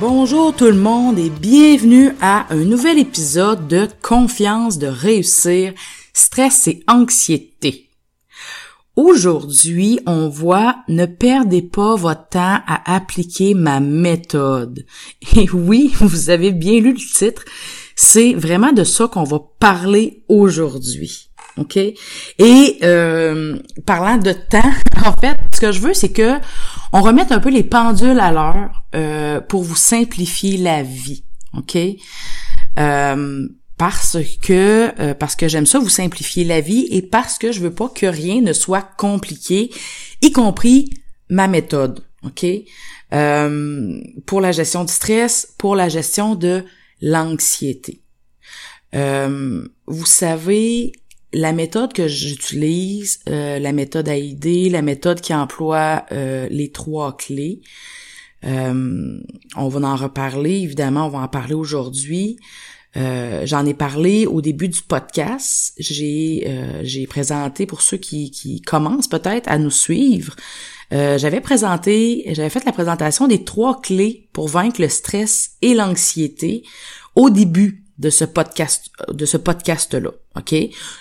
Bonjour tout le monde et bienvenue à un nouvel épisode de Confiance de réussir, stress et anxiété. Aujourd'hui, on voit ne perdez pas votre temps à appliquer ma méthode. Et oui, vous avez bien lu le titre, c'est vraiment de ça qu'on va parler aujourd'hui. OK? Et euh, parlant de temps, en fait, ce que je veux, c'est que on remette un peu les pendules à l'heure euh, pour vous simplifier la vie. OK? Euh, parce que euh, parce que j'aime ça vous simplifier la vie et parce que je veux pas que rien ne soit compliqué, y compris ma méthode, ok? Pour la gestion du stress, pour la gestion de l'anxiété. Vous savez, la méthode que j'utilise, la méthode AID, la méthode qui emploie les trois clés, on va en reparler, évidemment, on va en parler aujourd'hui. Euh, j'en ai parlé au début du podcast. J'ai euh, présenté pour ceux qui, qui commencent peut-être à nous suivre. Euh, j'avais présenté, j'avais fait la présentation des trois clés pour vaincre le stress et l'anxiété au début de ce podcast de ce podcast là ok?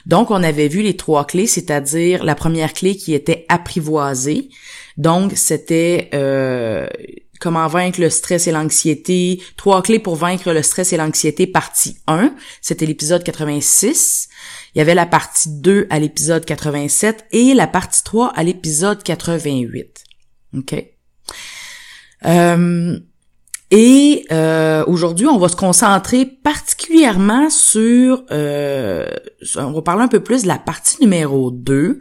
Donc on avait vu les trois clés c'est-à-dire la première clé qui était apprivoiser donc c'était euh, Comment vaincre le stress et l'anxiété? Trois clés pour vaincre le stress et l'anxiété, partie 1. C'était l'épisode 86. Il y avait la partie 2 à l'épisode 87 et la partie 3 à l'épisode 88. OK? Euh, et euh, aujourd'hui, on va se concentrer particulièrement sur, euh, on va parler un peu plus de la partie numéro 2,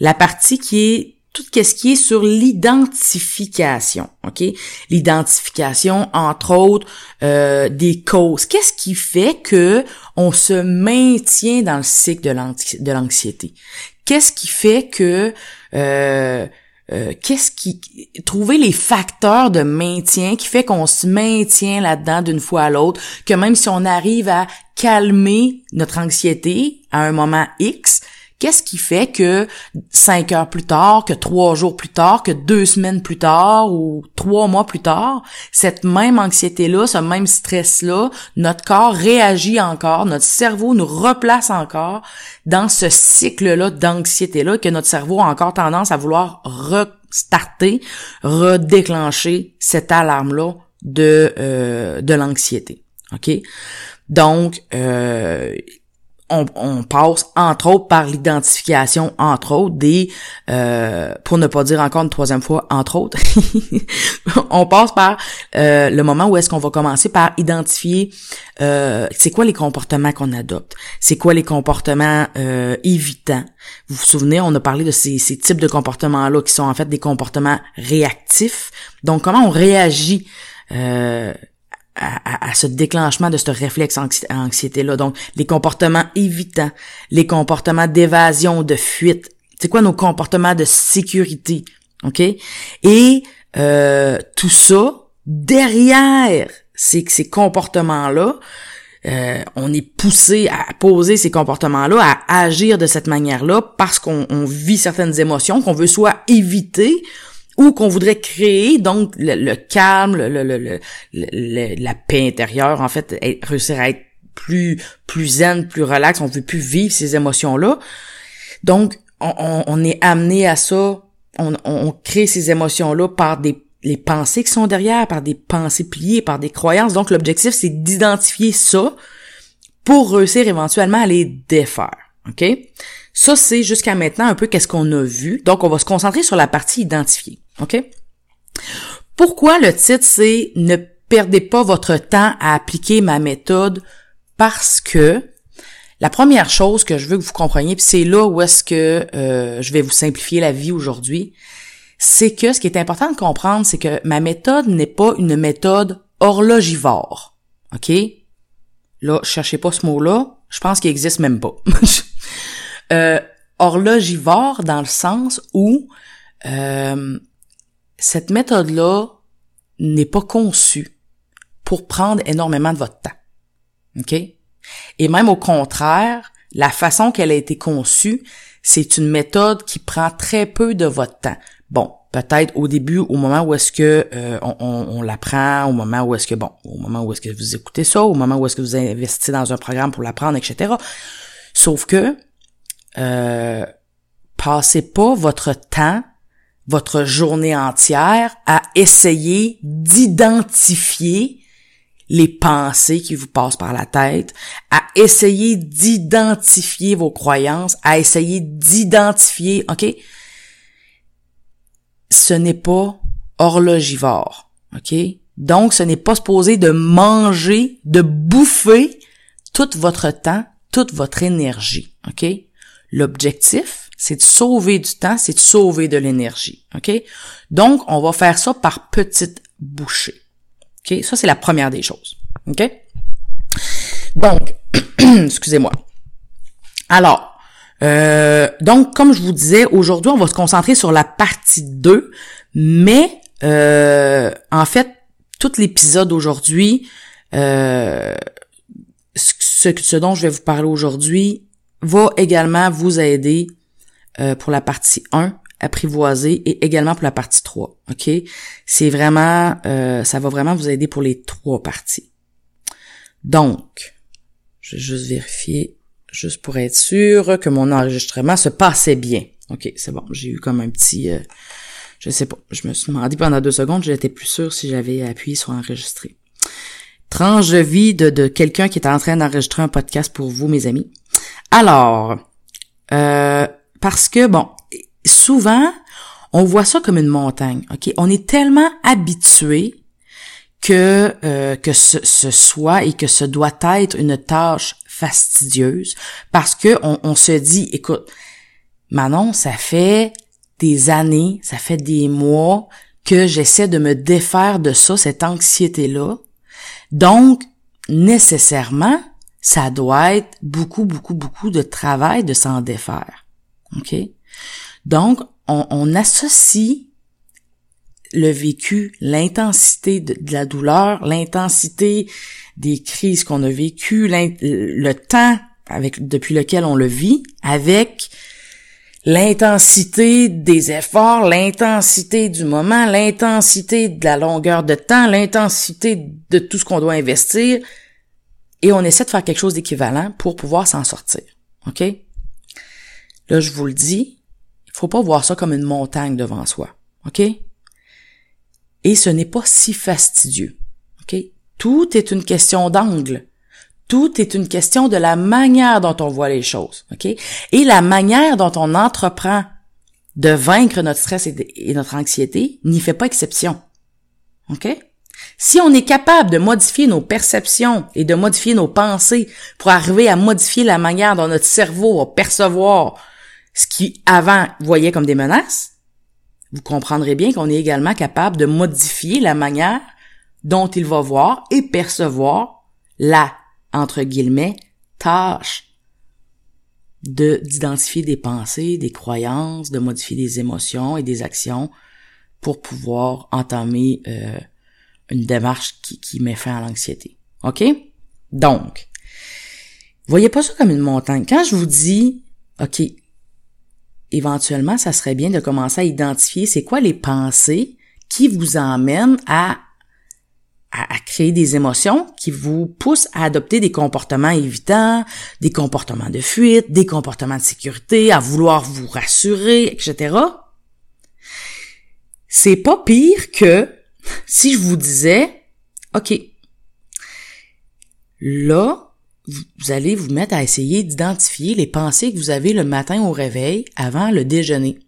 la partie qui est tout ce qui est sur l'identification, ok? L'identification, entre autres, euh, des causes. Qu'est-ce qui fait que on se maintient dans le cycle de l'anxiété? Qu'est-ce qui fait que euh, qu'est-ce qui trouver les facteurs de maintien qui fait qu'on se maintient là-dedans d'une fois à l'autre que même si on arrive à calmer notre anxiété à un moment X, Qu'est-ce qui fait que cinq heures plus tard, que trois jours plus tard, que deux semaines plus tard ou trois mois plus tard, cette même anxiété-là, ce même stress-là, notre corps réagit encore, notre cerveau nous replace encore dans ce cycle-là d'anxiété-là, que notre cerveau a encore tendance à vouloir restarter, redéclencher cette alarme-là de, euh, de l'anxiété. OK? Donc, euh, on, passe entre autres par l'identification, entre autres, des, euh, pour ne pas dire encore une troisième fois, entre autres, on passe par euh, le moment où est-ce qu'on va commencer par identifier euh, c'est quoi les comportements qu'on adopte, c'est quoi les comportements évitants? Vous vous souvenez, on a parlé de ces, ces types de comportements-là qui sont en fait des comportements réactifs. Donc, comment on réagit à, ce déclenchement de ce réflexe anxiété-là. Donc, les comportements évitants, les comportements d'évasion, de fuite. C'est quoi nos comportements de sécurité? OK? Et euh, tout ça, derrière ces, ces comportements-là, euh, on est poussé à poser ces comportements-là, à agir de cette manière-là parce qu'on vit certaines émotions qu'on veut soit éviter ou qu'on voudrait créer donc le, calme, le, la paix intérieure, en fait, réussir à être plus plus zen, plus relax, on veut plus vivre ces émotions-là. Donc, on, est amené à ça, on, crée ces émotions-là par des les pensées qui sont derrière, par des pensées pliées, par des croyances. Donc, l'objectif, c'est d'identifier ça pour réussir éventuellement à les défaire. OK? Ça, c'est jusqu'à maintenant un peu qu'est-ce qu'on a vu. Donc, on va se concentrer sur la partie identifiée. OK? Pourquoi le titre, c'est Ne perdez pas votre temps à appliquer ma méthode parce que la première chose que je veux que vous compreniez, puis c'est là où est-ce que euh, je vais vous simplifier la vie aujourd'hui, c'est que ce qui est important de comprendre, c'est que ma méthode n'est pas une méthode horlogivore. OK? Là, cherchez pas ce mot-là. Je pense qu'il existe même pas. euh, horlogivore dans le sens où euh, cette méthode-là n'est pas conçue pour prendre énormément de votre temps. OK? Et même au contraire, la façon qu'elle a été conçue, c'est une méthode qui prend très peu de votre temps. Bon, peut-être au début, au moment où est-ce que euh, on, l'apprend, au moment où est-ce que bon, au moment où est-ce que vous écoutez ça, au moment où est-ce que vous investissez dans un programme pour l'apprendre, etc. Sauf que euh, passez pas votre temps, votre journée entière à essayer d'identifier les pensées qui vous passent par la tête, à essayer d'identifier vos croyances, à essayer d'identifier, OK? Ce n'est pas horlogivore, OK? Donc, ce n'est pas supposé de manger, de bouffer tout votre temps, toute votre énergie, OK? L'objectif, c'est de sauver du temps, c'est de sauver de l'énergie, OK? Donc, on va faire ça par petites bouchées. OK? Ça, c'est la première des choses. OK? Donc, excusez-moi. Alors, euh, donc, comme je vous disais, aujourd'hui, on va se concentrer sur la partie 2, mais euh, en fait, tout l'épisode aujourd'hui, euh, ce, ce, dont je vais vous parler aujourd'hui, va également vous aider pour la partie 1 apprivoiser et également pour la partie 3. OK? C'est vraiment, euh, ça va vraiment vous aider pour les trois parties. Donc, je vais juste vérifier, juste pour être sûr que mon enregistrement se passait bien. OK, c'est bon. J'ai eu comme un petit, euh, je sais pas, je me suis demandé pendant deux secondes, j'étais plus sûr si j'avais appuyé sur enregistrer. Tranche de vie de, de quelqu'un qui est en train d'enregistrer un podcast pour vous, mes amis. Alors, euh, parce que, bon, souvent, on voit ça comme une montagne. Ok, on est tellement habitué que euh, que ce, soit et que ce doit être une tâche fastidieuse parce que on, se dit, écoute, Manon, ça fait des années, ça fait des mois que j'essaie de me défaire de ça, cette anxiété-là. Donc, nécessairement, ça doit être beaucoup, beaucoup, beaucoup de travail de s'en défaire. OK? Donc, on, associe le vécu, l'intensité de, la douleur, l'intensité des crises qu'on a vécues, le temps depuis lequel on le vit, avec l'intensité des efforts, l'intensité du moment, l'intensité de la longueur de temps, l'intensité de tout ce qu'on doit investir, et on essaie de faire quelque chose d'équivalent pour pouvoir s'en sortir. OK? Là, je vous le dis, faut pas voir ça comme une montagne devant soi. OK? Et ce n'est pas si fastidieux. OK? Tout est une question d'angle. Tout est une question de la manière dont on voit les choses. OK? Et la manière dont on entreprend de vaincre notre stress et, notre anxiété n'y fait pas exception. OK? Si on est capable de modifier nos perceptions et de modifier nos pensées pour arriver à modifier la manière dont notre cerveau va percevoir ce qui avant voyait comme des menaces, vous comprendrez bien qu'on est également capable de modifier la manière dont il va voir et percevoir la, entre guillemets, tâche de d'identifier des pensées, des croyances, de modifier des émotions et des actions pour pouvoir entamer euh, une démarche qui, qui met fin à l'anxiété. OK? Donc, voyez pas ça comme une montagne. Quand je vous dis, OK, éventuellement, ça serait bien de commencer à identifier c'est quoi les pensées qui vous emmènent à, à, créer des émotions qui vous poussent à adopter des comportements évitants, des comportements de fuite, des comportements de sécurité, à vouloir vous rassurer, etc. C'est pas pire que si je vous disais, OK, là, vous allez vous mettre à essayer d'identifier les pensées que vous avez le matin au réveil avant le déjeuner.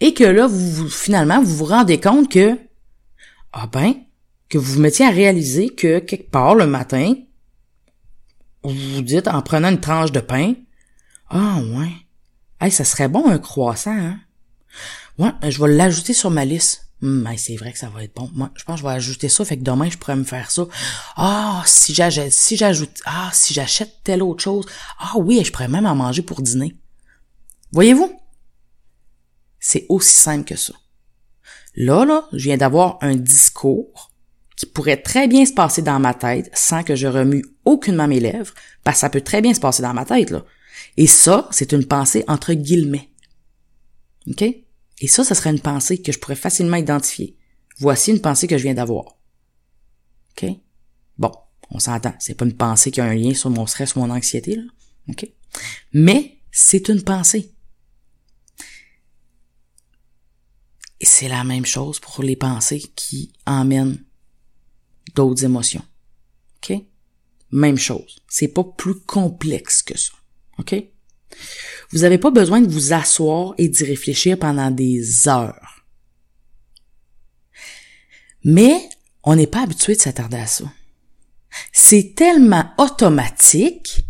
Et que là, vous, finalement, vous vous rendez compte que, ah ben, que vous vous mettiez à réaliser que quelque part le matin, vous vous dites en prenant une tranche de pain, ah ouais, hey, ça serait bon un croissant, hein? Ouais, je vais l'ajouter sur ma liste. Hum, c'est vrai que ça va être bon. Moi, je pense que je vais ajouter ça, fait que demain, je pourrais me faire ça. Ah, si j'ajoute, si j'ajoute, ah, si j'achète telle autre chose. Ah oui, je pourrais même en manger pour dîner. Voyez-vous? C'est aussi simple que ça. Là, là, je viens d'avoir un discours qui pourrait très bien se passer dans ma tête sans que je remue aucunement mes lèvres, parce que ça peut très bien se passer dans ma tête, là. Et ça, c'est une pensée entre guillemets. OK? Et ça, ce serait une pensée que je pourrais facilement identifier. Voici une pensée que je viens d'avoir. OK? Bon, on s'entend. C'est pas une pensée qui a un lien sur mon stress ou mon anxiété, là. OK? Mais c'est une pensée. Et c'est la même chose pour les pensées qui emmènent d'autres émotions. OK? Même chose. C'est pas plus complexe que ça. OK? Vous n'avez pas besoin de vous asseoir et d'y réfléchir pendant des heures. Mais on n'est pas habitué de s'attarder à ça. C'est tellement automatique,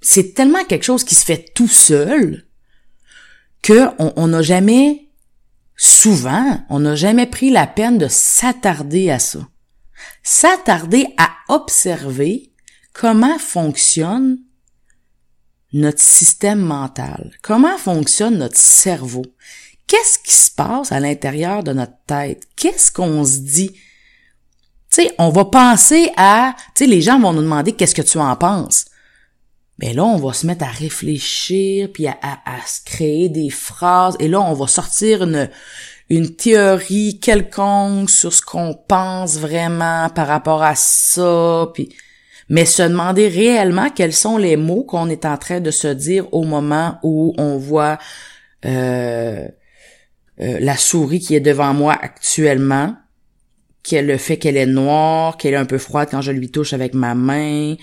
c'est tellement quelque chose qui se fait tout seul que on n'a jamais, souvent, on n'a jamais pris la peine de s'attarder à ça. S'attarder à observer comment fonctionne notre système mental? Comment fonctionne notre cerveau? Qu'est-ce qui se passe à l'intérieur de notre tête? Qu'est-ce qu'on se dit? Tu sais, on va penser à, tu les gens vont nous demander qu'est-ce que tu en penses. Mais là, on va se mettre à réfléchir, puis à, à, se créer des phrases, et là, on va sortir une, une théorie quelconque sur ce qu'on pense vraiment par rapport à ça, puis mais se demander réellement quels sont les mots qu'on est en train de se dire au moment où on voit euh, euh, la souris qui est devant moi actuellement, qu'elle le fait qu'elle est noire, qu'elle est un peu froide quand je lui touche avec ma main,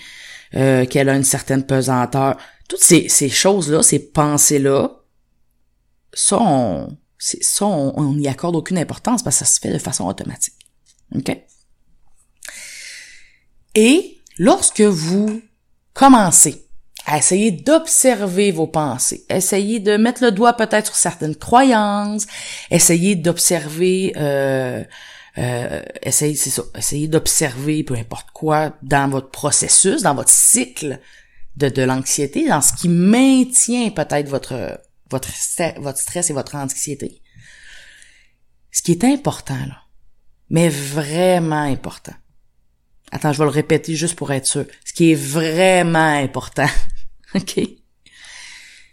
euh, qu'elle a une certaine pesanteur. Toutes ces, ces choses-là, ces pensées-là, ça, on, ça, on n'y accorde aucune importance parce que ça se fait de façon automatique. OK? Et Lorsque vous commencez à essayer d'observer vos pensées, essayer de mettre le doigt peut-être sur certaines croyances, essayer d'observer, euh, euh, essayer d'observer peu importe quoi dans votre processus, dans votre cycle de, de l'anxiété, dans ce qui maintient peut-être votre, votre, votre stress et votre anxiété. Ce qui est important, là, mais vraiment important, Attends, je vais le répéter juste pour être sûr. Ce qui est vraiment important. OK?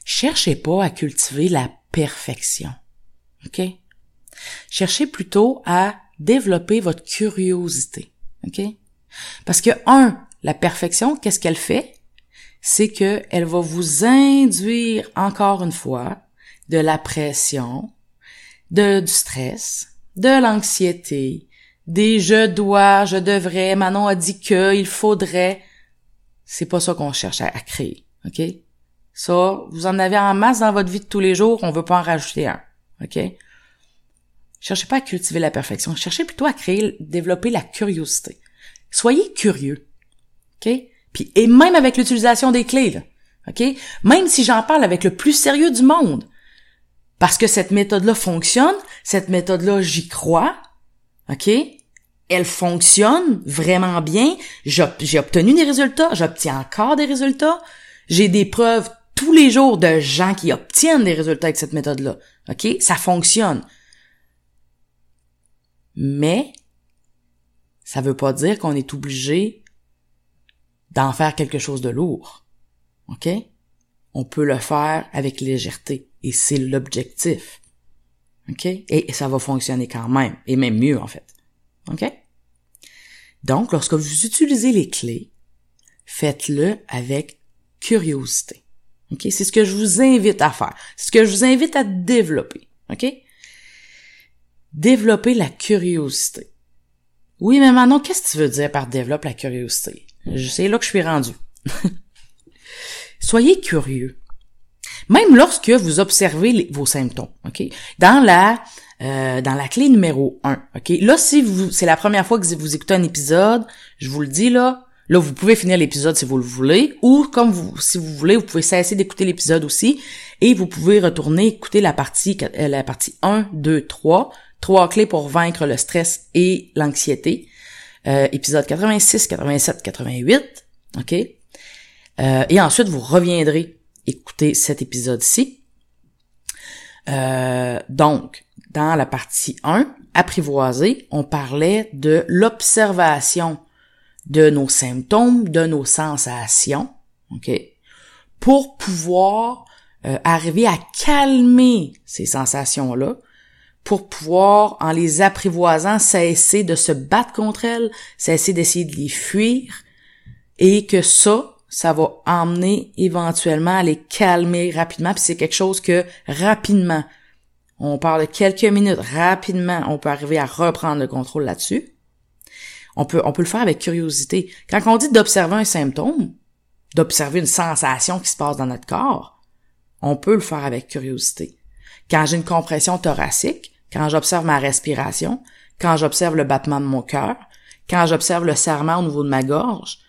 Cherchez pas à cultiver la perfection. OK? Cherchez plutôt à développer votre curiosité. OK? Parce que, un, la perfection, qu'est-ce qu'elle fait? C'est que elle va vous induire encore une fois de la pression, de, du stress, de l'anxiété, des je dois, je devrais, Manon a dit que, il faudrait. C'est pas ça qu'on cherche à, créer, ok? Ça, vous en avez en masse dans votre vie de tous les jours, on veut pas en rajouter un, ok? Cherchez pas à cultiver la perfection, cherchez plutôt à créer, développer la curiosité. Soyez curieux, ok? Puis, et même avec l'utilisation des clés, là, ok? Même si j'en parle avec le plus sérieux du monde, parce que cette méthode-là fonctionne, cette méthode-là, j'y crois, OK? Elle fonctionne vraiment bien. J'ai obtenu des résultats. J'obtiens encore des résultats. J'ai des preuves tous les jours de gens qui obtiennent des résultats avec cette méthode-là. OK? Ça fonctionne. Mais, ça veut pas dire qu'on est obligé d'en faire quelque chose de lourd. OK? On peut le faire avec légèreté. Et c'est l'objectif. OK? Et ça va fonctionner quand même. Et même mieux, en fait. Donc, lorsque vous utilisez les clés, faites-le avec curiosité. OK? C'est ce que je vous invite à faire. C'est ce que je vous invite à développer. OK? Développer la curiosité. Oui, mais maintenant, qu'est-ce que tu veux dire par développer la curiosité? C'est là que je suis rendu. Soyez curieux. Même lorsque vous observez vos symptômes, OK? Dans la euh, dans la clé numéro 1, OK? Là, si vous c'est la première fois que vous écoutez un épisode, je vous le dis là, Là, vous pouvez finir l'épisode si vous le voulez, ou comme vous, si vous voulez, vous pouvez cesser d'écouter l'épisode aussi, et vous pouvez retourner écouter la partie, euh, la partie 1, 2, 3, trois clés pour vaincre le stress et l'anxiété. Euh, épisode 86, 87, 88, ok? Euh, et ensuite, vous reviendrez écouter cet épisode-ci. Euh, donc, dans la partie 1, apprivoiser, on parlait de l'observation de nos symptômes, de nos sensations, ok, pour pouvoir euh, arriver à calmer ces sensations-là, pour pouvoir, en les apprivoisant, cesser de se battre contre elles, cesser d'essayer de les fuir, et que ça, ça va emmener éventuellement à les calmer rapidement, puis c'est quelque chose que rapidement, on parle de quelques minutes, rapidement, on peut arriver à reprendre le contrôle là-dessus. On peut, on peut le faire avec curiosité. Quand on dit d'observer un symptôme, d'observer une sensation qui se passe dans notre corps, on peut le faire avec curiosité. Quand j'ai une compression thoracique, quand j'observe ma respiration, quand j'observe le battement de mon cœur, quand j'observe le serrement au niveau de ma gorge,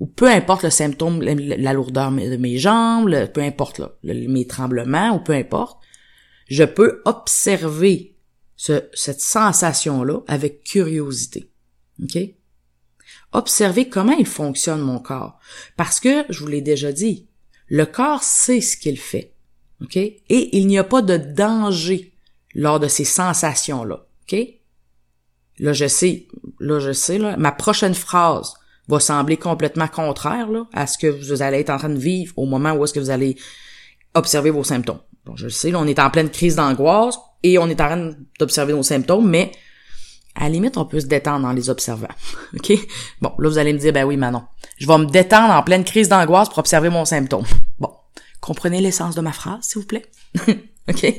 ou peu importe le symptôme, la lourdeur de mes jambes, peu importe mes tremblements, ou peu importe, je peux observer cette sensation-là avec curiosité. OK? Observer comment il fonctionne mon corps. Parce que, je vous l'ai déjà dit, le corps sait ce qu'il fait. OK? Et il n'y a pas de danger lors de ces sensations-là. OK? Là, je sais, là, je sais, là, ma prochaine phrase va sembler complètement contraire, à ce que vous allez être en train de vivre au moment où est-ce que vous allez observer vos symptômes. Bon, je le sais, là, on est en pleine crise d'angoisse et on est en train d'observer nos symptômes, mais à la limite, on peut se détendre en les observant. OK? Bon, là, vous allez me dire, ben oui, Manon, je vais me détendre en pleine crise d'angoisse pour observer mon symptôme. Bon, comprenez l'essence de ma phrase, s'il vous plaît? OK?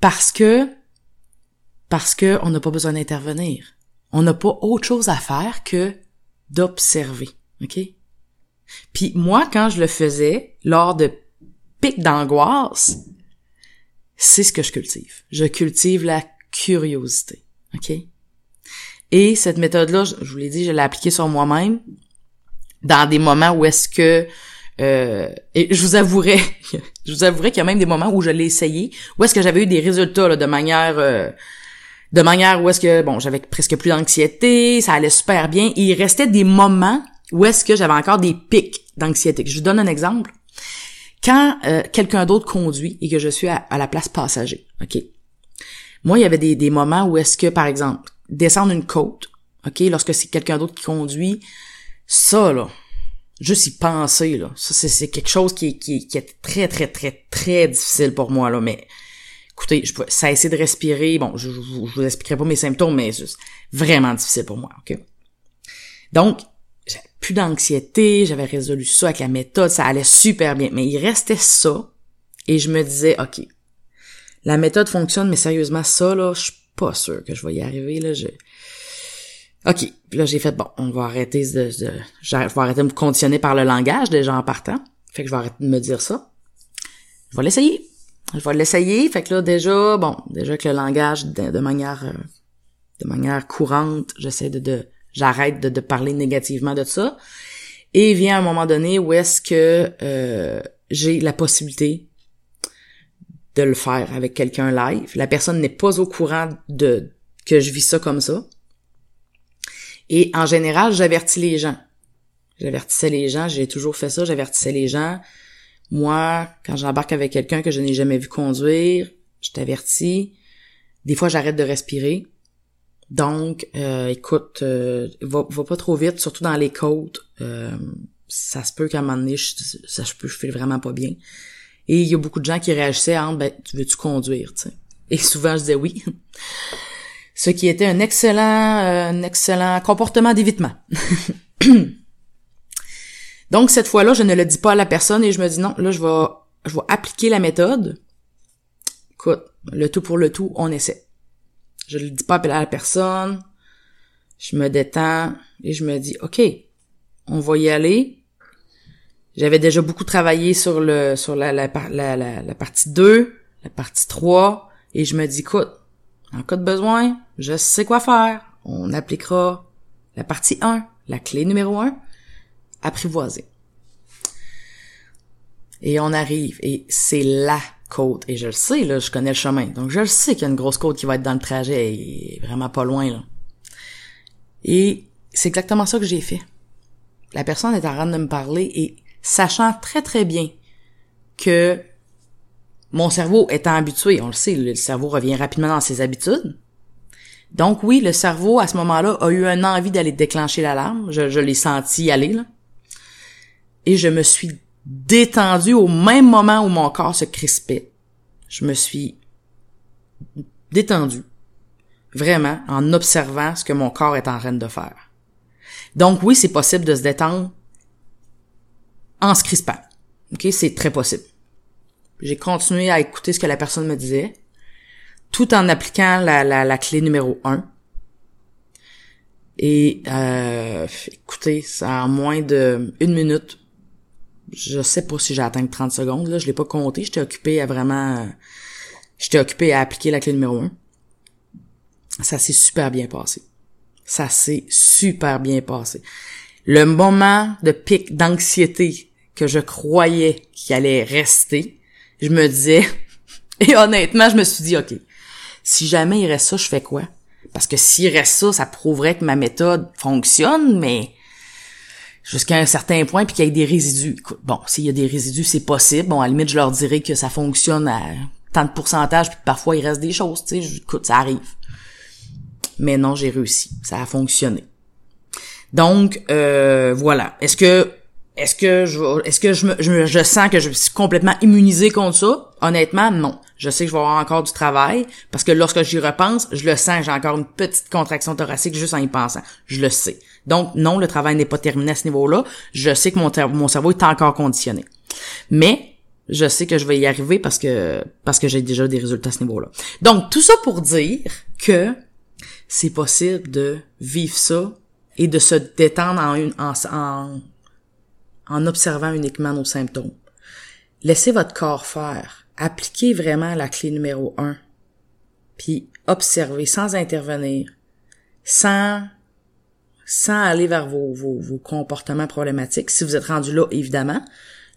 Parce que, parce que on n'a pas besoin d'intervenir. On n'a pas autre chose à faire que d'observer. OK? Puis moi, quand je le faisais, lors de d'angoisse, c'est ce que je cultive. Je cultive la curiosité. OK? Et cette méthode-là, je vous l'ai dit, je l'ai appliquée sur moi-même dans des moments où est-ce que euh, et je vous avouerai, je vous avouerai qu'il y a même des moments où je l'ai essayé, où est-ce que j'avais eu des résultats là, de manière euh, de manière où est-ce que bon, j'avais presque plus d'anxiété, ça allait super bien, il restait des moments où est-ce que j'avais encore des pics d'anxiété. Je vous donne un exemple. Quand euh, quelqu'un d'autre conduit et que je suis à, la place passager, OK? Moi, il y avait des, moments où est-ce que, par exemple, descendre une côte, OK, lorsque c'est quelqu'un d'autre qui conduit, ça, là, juste y penser, là, ça, c'est quelque chose qui, qui, qui est très, très, très, très difficile pour moi, là, mais écoutez, je peux essayer de respirer, bon, je, je, vous expliquerai pas mes symptômes, mais c'est vraiment difficile pour moi, OK? Donc, plus d'anxiété, j'avais résolu ça avec la méthode, ça allait super bien, mais il restait ça, et je me disais, OK, la méthode fonctionne, mais sérieusement, ça, là, je suis pas sûr que je vais y arriver, là, je... OK, là, j'ai fait, bon, on va arrêter de, de, je vais arrêter de me conditionner par le langage, déjà en partant, fait que je vais arrêter de me dire ça. Je vais l'essayer. Je vais l'essayer, fait que là, déjà, bon, déjà que le langage, de, manière... Euh, de manière courante, j'essaie de, de j'arrête de, parler négativement de ça. Et vient un moment donné où est-ce que euh, j'ai la possibilité de le faire avec quelqu'un live. La personne n'est pas au courant de que je vis ça comme ça. Et en général, j'avertis les gens. J'avertissais les gens, j'ai toujours fait ça, j'avertissais les gens. Moi, quand j'embarque avec quelqu'un que je n'ai jamais vu conduire, je t'avertis. Des fois, j'arrête de respirer. Donc, euh, écoute, euh, va, va, pas trop vite, surtout dans les côtes. Euh, ça se peut qu'à un moment donné, je, ça je peux, je fais vraiment pas bien. Et il y a beaucoup de gens qui réagissaient en ben, tu veux-tu conduire, tu sais? Et souvent, je disais oui. Ce qui était un excellent, euh, un excellent comportement d'évitement. Donc, cette fois-là, je ne le dis pas à la personne et je me dis non, là, je vais, je vais appliquer la méthode. Écoute, le tout pour le tout, on essaie. Je le dis pas à la personne. Je me détends et je me dis, OK, on va y aller. J'avais déjà beaucoup travaillé sur le sur la, la, la, la, partie 2, la partie 3, et je me dis, écoute, en cas de besoin, je sais quoi faire. On appliquera la partie 1, La clé numéro un, apprivoiser. Et on arrive, et c'est la côte. Et je le sais, là, je connais le chemin. Donc je le sais qu'il y a une grosse côte qui va être dans le trajet, et vraiment pas loin, là. Et c'est exactement ça que j'ai fait. La personne est en train de me parler et sachant très très bien que mon cerveau étant habitué, on le sait, le cerveau revient rapidement dans ses habitudes. Donc oui, le cerveau à ce moment-là a eu une envie d'aller déclencher l'alarme. Je, je l'ai senti aller là. Et je me suis détendu au même moment où mon corps se crispait. Je me suis détendu. Vraiment, en observant ce que mon corps est en train de faire. Donc oui, c'est possible de se détendre en se crispant. OK? C'est très possible. J'ai continué à écouter ce que la personne me disait, tout en appliquant la, clé numéro un. Et euh, écoutez, ça en moins de une minute, je sais pas si j'ai atteint 30 secondes, là, je l'ai pas compté, j'étais occupé à vraiment j'étais occupé à appliquer la clé numéro un. Ça s'est super bien passé. Ça s'est super bien passé. Le moment de pic d'anxiété que je croyais qu'il allait rester, je me disais, et honnêtement, je me suis dit, OK, si jamais il reste ça, je fais quoi? Parce que s'il reste ça, ça prouverait que ma méthode fonctionne, mais jusqu'à un certain point, puis qu'il y ait des résidus. bon, s'il y a des résidus, c'est possible. Bon, à la limite, je leur dirais que ça fonctionne à tant de pourcentage, puis parfois, il reste des choses, tu sais. Écoute, ça arrive. Mais non, j'ai réussi. Ça a fonctionné. Donc, euh, voilà. Est-ce que est-ce que je est-ce que je, me, je, je sens que je suis complètement immunisé contre ça? Honnêtement, non. Je sais que je vais avoir encore du travail parce que lorsque j'y repense, je le sens, j'ai encore une petite contraction thoracique juste en y pensant. Je le sais. Donc non, le travail n'est pas terminé à ce niveau-là. Je sais que mon, cerveau est encore conditionné. Mais je sais que je vais y arriver parce que parce que j'ai déjà des résultats à ce niveau-là. Donc tout ça pour dire que c'est possible de vivre ça et de se détendre en, une, en, en en observant uniquement nos symptômes. Laissez votre corps faire. Appliquez vraiment la clé numéro un. Puis observez sans intervenir, sans sans aller vers vos, vos, comportements problématiques. Si vous êtes rendu là, évidemment,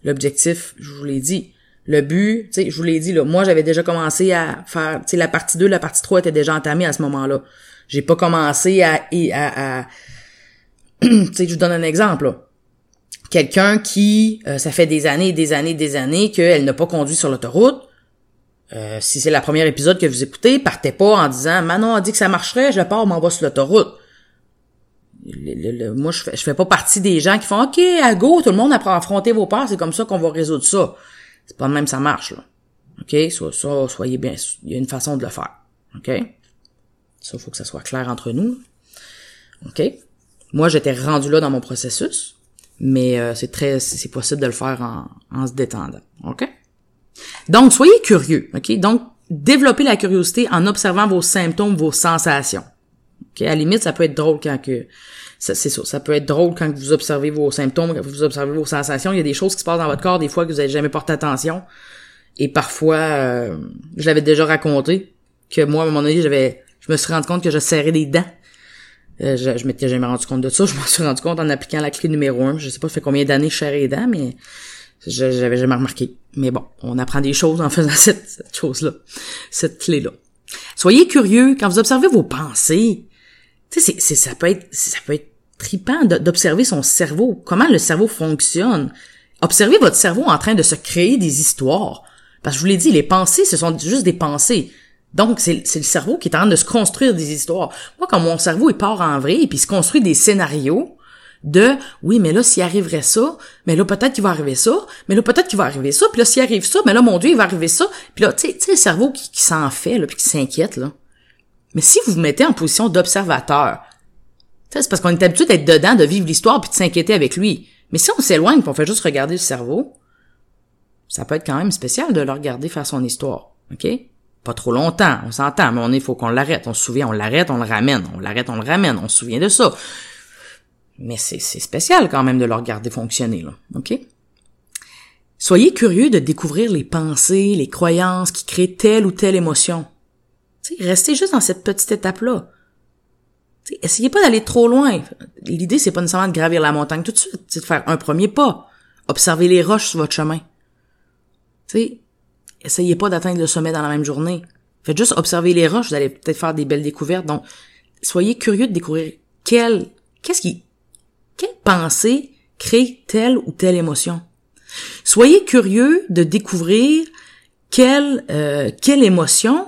l'objectif, je vous l'ai dit, le but, tu sais, je vous l'ai dit, là, moi, j'avais déjà commencé à faire, tu sais, la partie 2, la partie 3 était déjà entamée à ce moment-là. J'ai pas commencé à, à, à tu sais, je vous donne un exemple, là quelqu'un qui, euh, ça fait des années des années des années qu'elle n'a pas conduit sur l'autoroute, euh, si c'est la première épisode que vous écoutez, partez pas en disant Manon a dit que ça marcherait, je pars, m'en va sur l'autoroute. moi, je fais, je fais pas partie des gens qui font OK, à go, tout le monde apprend à affronter vos peurs, c'est comme ça qu'on va résoudre ça. C'est pas de même ça marche, là. OK? So, soyez bien. Il y a une façon de le faire. OK? Ça, faut que ça soit clair entre nous. OK? Moi, j'étais rendu là dans mon processus mais euh, c'est très c'est possible de le faire en, en se détendant. OK? Donc soyez curieux, OK? Donc développez la curiosité en observant vos symptômes, vos sensations. OK? À la limite, ça peut être drôle quand que c'est ça, ça peut être drôle quand vous observez vos symptômes, quand vous observez vos sensations, il y a des choses qui se passent dans votre corps des fois que vous n'avez jamais porté attention et parfois euh, je l'avais déjà raconté que moi à un moment donné, j'avais je me suis rendu compte que je serrais des dents euh, je, je m'étais jamais rendu compte de ça. Je m'en suis rendu compte en appliquant la clé numéro un. Je sais pas fait combien d'années serrais les dents, mais j'avais jamais remarqué. Mais bon, on apprend des choses en faisant cette, chose-là, cette clé-là. Soyez curieux quand vous observez vos pensées. Tu sais, ça peut être, ça peut être tripant d'observer son cerveau, comment le cerveau fonctionne? Observez votre cerveau en train de se créer des histoires. Parce que je vous l'ai dit, les pensées, ce sont juste des pensées. Donc, c'est le cerveau qui est en train de se construire des histoires. Moi, quand mon cerveau, il part en vrai, il se construit des scénarios de, oui, mais là, s'il arriverait ça, mais là, peut-être qu'il va arriver ça, mais là, peut-être qu'il va arriver ça, puis là, s'il arrive ça, mais là, mon Dieu, il va arriver ça. Puis là, tu sais, le cerveau qui, s'en fait, là, puis qui s'inquiète, là. Mais si vous vous mettez en position d'observateur, c'est parce qu'on est habitué d'être dedans, de vivre l'histoire, puis de s'inquiéter avec lui. Mais si on s'éloigne, qu'on fait juste regarder le cerveau, ça peut être quand même spécial de le regarder faire son histoire, OK? Pas trop longtemps, on s'entend, mais on il faut qu'on l'arrête. On se souvient, on l'arrête, on le ramène. On l'arrête, on le ramène. On se souvient de ça. Mais c'est spécial quand même de le regarder fonctionner, là. OK? Soyez curieux de découvrir les pensées, les croyances qui créent telle ou telle émotion. sais, restez juste dans cette petite étape-là. essayez pas d'aller trop loin. L'idée, c'est pas nécessairement de gravir la montagne tout de suite, c'est de faire un premier pas. Observez les roches sur votre chemin. sais, essayez pas d'atteindre le sommet dans la même journée. Faites juste observer les roches, vous allez peut-être faire des belles découvertes. Donc, soyez curieux de découvrir quelle, qu'est-ce qui, quelle pensée crée telle ou telle émotion. Soyez curieux de découvrir quelle, euh, quelle émotion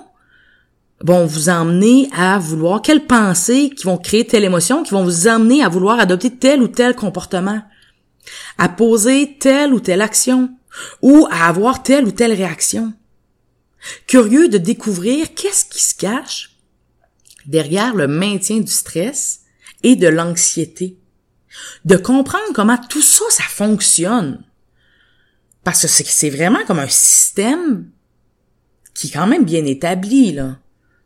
vont vous emmener à vouloir, quelles pensées qui vont créer telle émotion, qui vont vous emmener à vouloir adopter tel ou tel comportement, à poser telle ou telle action, ou à avoir telle ou telle réaction. Curieux de découvrir qu'est-ce qui se cache derrière le maintien du stress et de l'anxiété. De comprendre comment tout ça, ça fonctionne. Parce que c'est vraiment comme un système qui est quand même bien établi, là.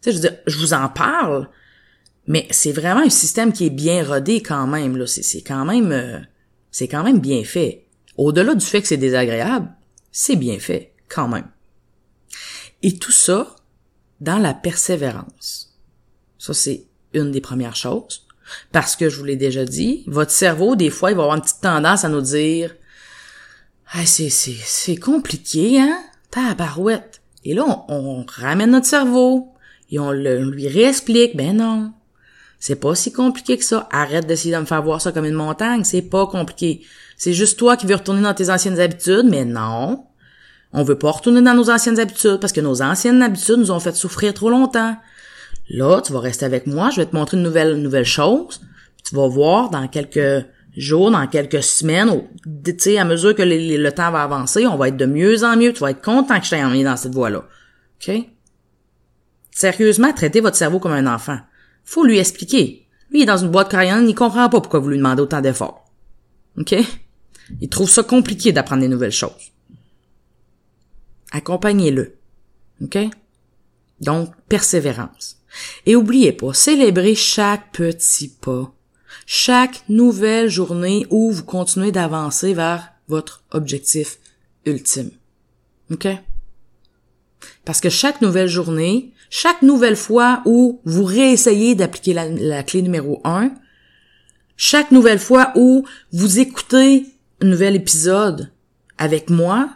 Je je vous en parle, mais c'est vraiment un système qui est bien rodé quand même. C'est quand même, euh, c'est quand même bien fait. Au-delà du fait que c'est désagréable, c'est bien fait, quand même. Et tout ça dans la persévérance. Ça, c'est une des premières choses. Parce que je vous l'ai déjà dit, votre cerveau, des fois, il va avoir une petite tendance à nous dire c'est, c'est, c'est compliqué, hein? Tabarouette. Et là, on, on, ramène notre cerveau et on, le, on lui réexplique. Ben non. C'est pas si compliqué que ça. Arrête d'essayer de me faire voir ça comme une montagne. C'est pas compliqué. C'est juste toi qui veux retourner dans tes anciennes habitudes, mais non. On veut pas retourner dans nos anciennes habitudes parce que nos anciennes habitudes nous ont fait souffrir trop longtemps. Là, tu vas rester avec moi, je vais te montrer une nouvelle, nouvelle chose. Tu vas voir dans quelques jours, dans quelques semaines, sais, à mesure que le temps va avancer, on va être de mieux en mieux. Tu vas être content que je t'ai emmené dans cette voie-là. OK? Sérieusement, traitez votre cerveau comme un enfant. Faut lui expliquer. Lui, il est dans une boîte crayonne, il comprend pas pourquoi vous lui demandez autant d'efforts. OK? Il trouve ça compliqué d'apprendre des nouvelles choses. Accompagnez-le. OK? Donc, persévérance. Et oubliez pas, célébrez chaque petit pas, chaque nouvelle journée où vous continuez d'avancer vers votre objectif ultime. OK? Parce que chaque nouvelle journée, chaque nouvelle fois où vous réessayez d'appliquer la, clé numéro 1, chaque nouvelle fois où vous écoutez un nouvel épisode avec moi,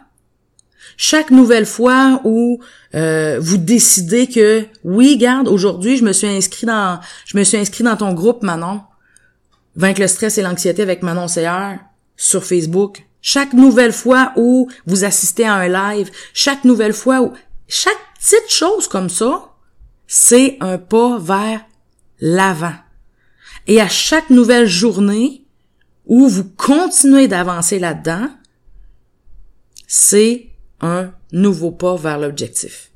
chaque nouvelle fois où euh, vous décidez que oui, garde, aujourd'hui je me suis inscrit dans je me suis inscrit dans ton groupe Manon, vaincre le stress et l'anxiété avec Manon CR sur Facebook. Chaque nouvelle fois où vous assistez à un live, chaque nouvelle fois où chaque petite chose comme ça, c'est un pas vers l'avant. Et à chaque nouvelle journée où vous continuez d'avancer là-dedans, c'est un nouveau pas vers l'objectif.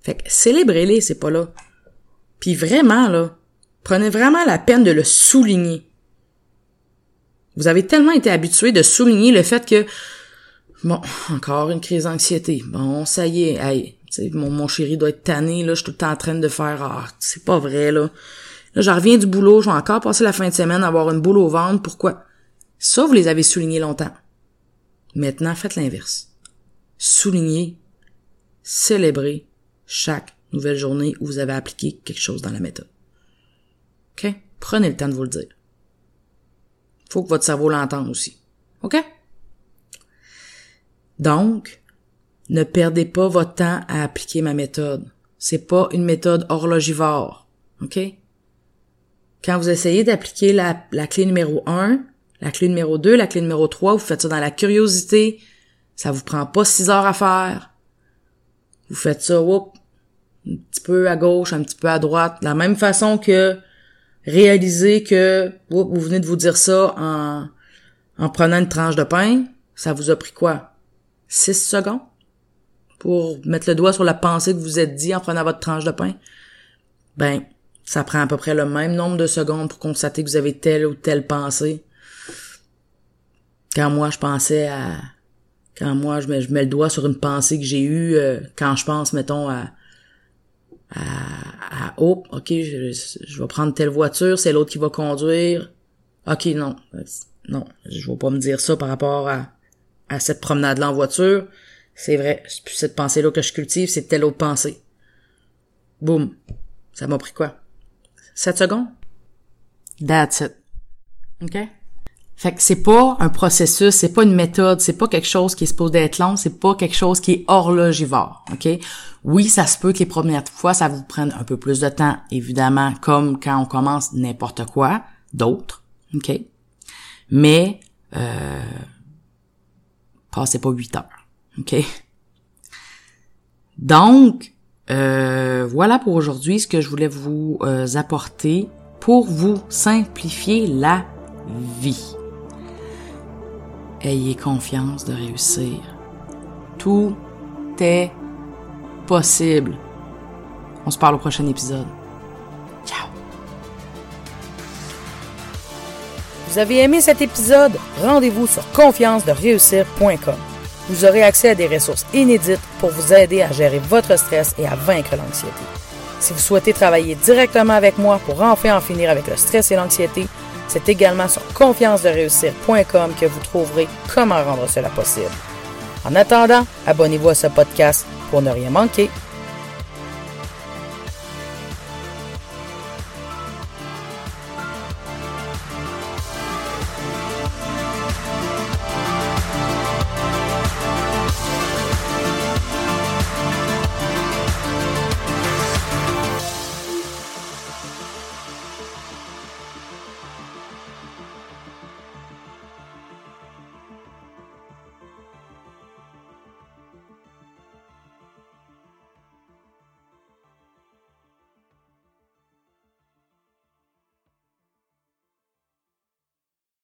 Fait que célébrez-les, c'est pas là. Puis vraiment, là, prenez vraiment la peine de le souligner. Vous avez tellement été habitué de souligner le fait que, bon, encore une crise d'anxiété. Bon, ça y est, hey, mon, mon chéri doit être tanné, là, je suis tout le temps en train de faire, ah, c'est pas vrai, là. Là, j'en reviens du boulot, je vais encore passer la fin de semaine à avoir une boule au ventre, pourquoi? Ça, vous les avez soulignés longtemps. Maintenant, faites l'inverse souligner, célébrer chaque nouvelle journée où vous avez appliqué quelque chose dans la méthode. OK? Prenez le temps de vous le dire. Faut que votre cerveau l'entende aussi. OK? Donc, ne perdez pas votre temps à appliquer ma méthode. C'est pas une méthode horlogivore. OK? Quand vous essayez d'appliquer la, clé numéro 1, la clé numéro 2, la clé numéro 3, vous faites ça dans la curiosité, ça vous prend pas six heures à faire. Vous faites ça, whoop, un petit peu à gauche, un petit peu à droite. De la même façon que réaliser que whoop, vous venez de vous dire ça en, en prenant une tranche de pain. Ça vous a pris quoi? Six secondes? Pour mettre le doigt sur la pensée que vous êtes dit en prenant votre tranche de pain? Ben, ça prend à peu près le même nombre de secondes pour constater que vous avez telle ou telle pensée. Quand moi, je pensais à quand moi je mets, je mets le doigt sur une pensée que j'ai eue euh, quand je pense mettons à à, oh ok je, je vais prendre telle voiture c'est l'autre qui va conduire ok non non je vais pas me dire ça par rapport à à cette promenade là en voiture c'est vrai c'est plus cette pensée là que je cultive c'est telle autre pensée boum ça m'a pris quoi? 7 secondes? That's it. OK? Fait que c'est pas un processus, c'est pas une méthode, c'est pas quelque chose qui est supposé être long, c'est pas quelque chose qui est horlogivore, OK? Oui, ça se peut que les premières fois, ça vous prenne un peu plus de temps, évidemment, comme quand on commence n'importe quoi, d'autres, OK? Mais, euh, passez pas huit heures, OK? Donc, euh, voilà pour aujourd'hui ce que je voulais vous euh, apporter pour vous simplifier la vie. Ayez confiance de réussir. Tout est possible. On se parle au prochain épisode. Ciao. Vous avez aimé cet épisode? Rendez-vous sur confiance-de-réussir.com. Vous aurez accès à des ressources inédites pour vous aider à gérer votre stress et à vaincre l'anxiété. Si vous souhaitez travailler directement avec moi pour enfin en finir avec le stress et l'anxiété, c'est également sur confiance-de-réussir.com que vous trouverez comment rendre cela possible. En attendant, abonnez-vous à ce podcast pour ne rien manquer